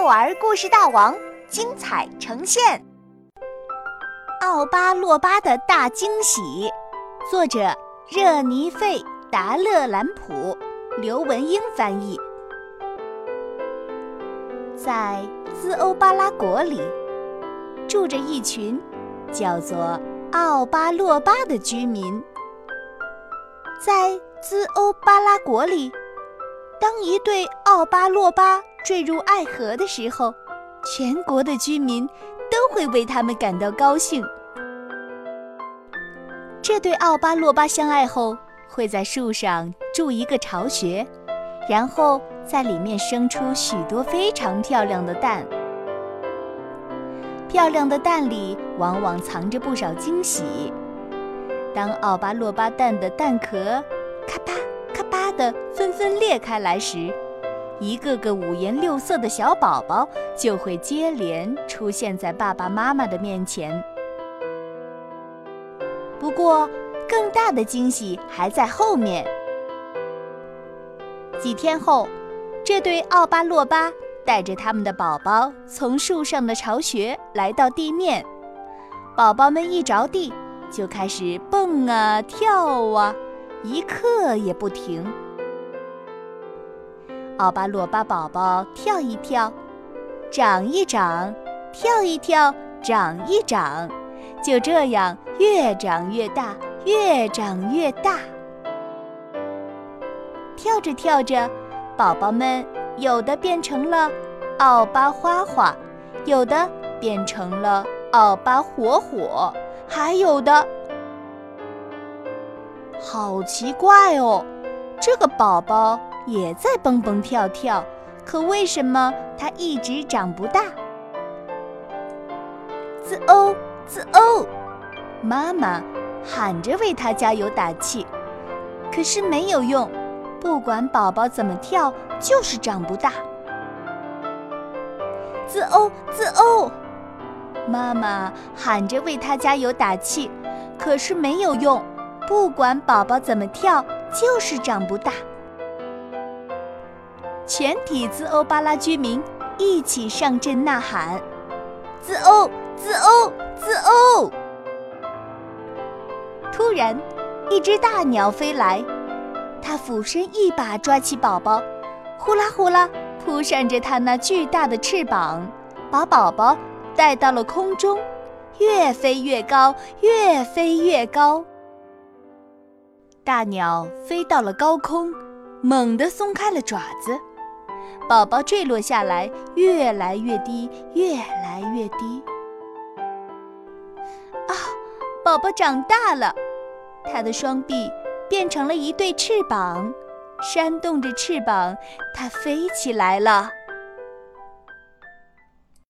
幼儿故事大王精彩呈现，《奥巴洛巴的大惊喜》，作者热尼费·达勒兰普，刘文英翻译。在兹欧巴拉国里，住着一群叫做奥巴洛巴的居民。在兹欧巴拉国里，当一对奥巴洛巴坠入爱河的时候，全国的居民都会为他们感到高兴。这对奥巴洛巴相爱后，会在树上筑一个巢穴，然后。在里面生出许多非常漂亮的蛋，漂亮的蛋里往往藏着不少惊喜。当奥巴洛巴蛋的蛋壳咔吧咔吧的纷纷裂开来时，一个个五颜六色的小宝宝就会接连出现在爸爸妈妈的面前。不过，更大的惊喜还在后面。几天后。这对奥巴洛巴带着他们的宝宝从树上的巢穴来到地面，宝宝们一着地就开始蹦啊跳啊，一刻也不停。奥巴洛巴宝宝跳一跳，长一长，跳一跳，长一长，就这样越长越大，越长越大。跳着跳着。宝宝们有的变成了奥巴花花，有的变成了奥巴火火，还有的好奇怪哦！这个宝宝也在蹦蹦跳跳，可为什么它一直长不大？滋哦滋哦，妈妈喊着为它加油打气，可是没有用。不管宝宝怎么跳，就是长不大。滋哦滋哦，妈妈喊着为他加油打气，可是没有用。不管宝宝怎么跳，就是长不大。全体兹欧巴拉居民一起上阵呐喊：兹欧兹欧兹欧！突然，一只大鸟飞来。它俯身一把抓起宝宝，呼啦呼啦扑扇着它那巨大的翅膀，把宝宝带到了空中，越飞越高，越飞越高。大鸟飞到了高空，猛地松开了爪子，宝宝坠落下来，越来越低，越来越低。啊，宝宝长大了，他的双臂。变成了一对翅膀，扇动着翅膀，他飞起来了。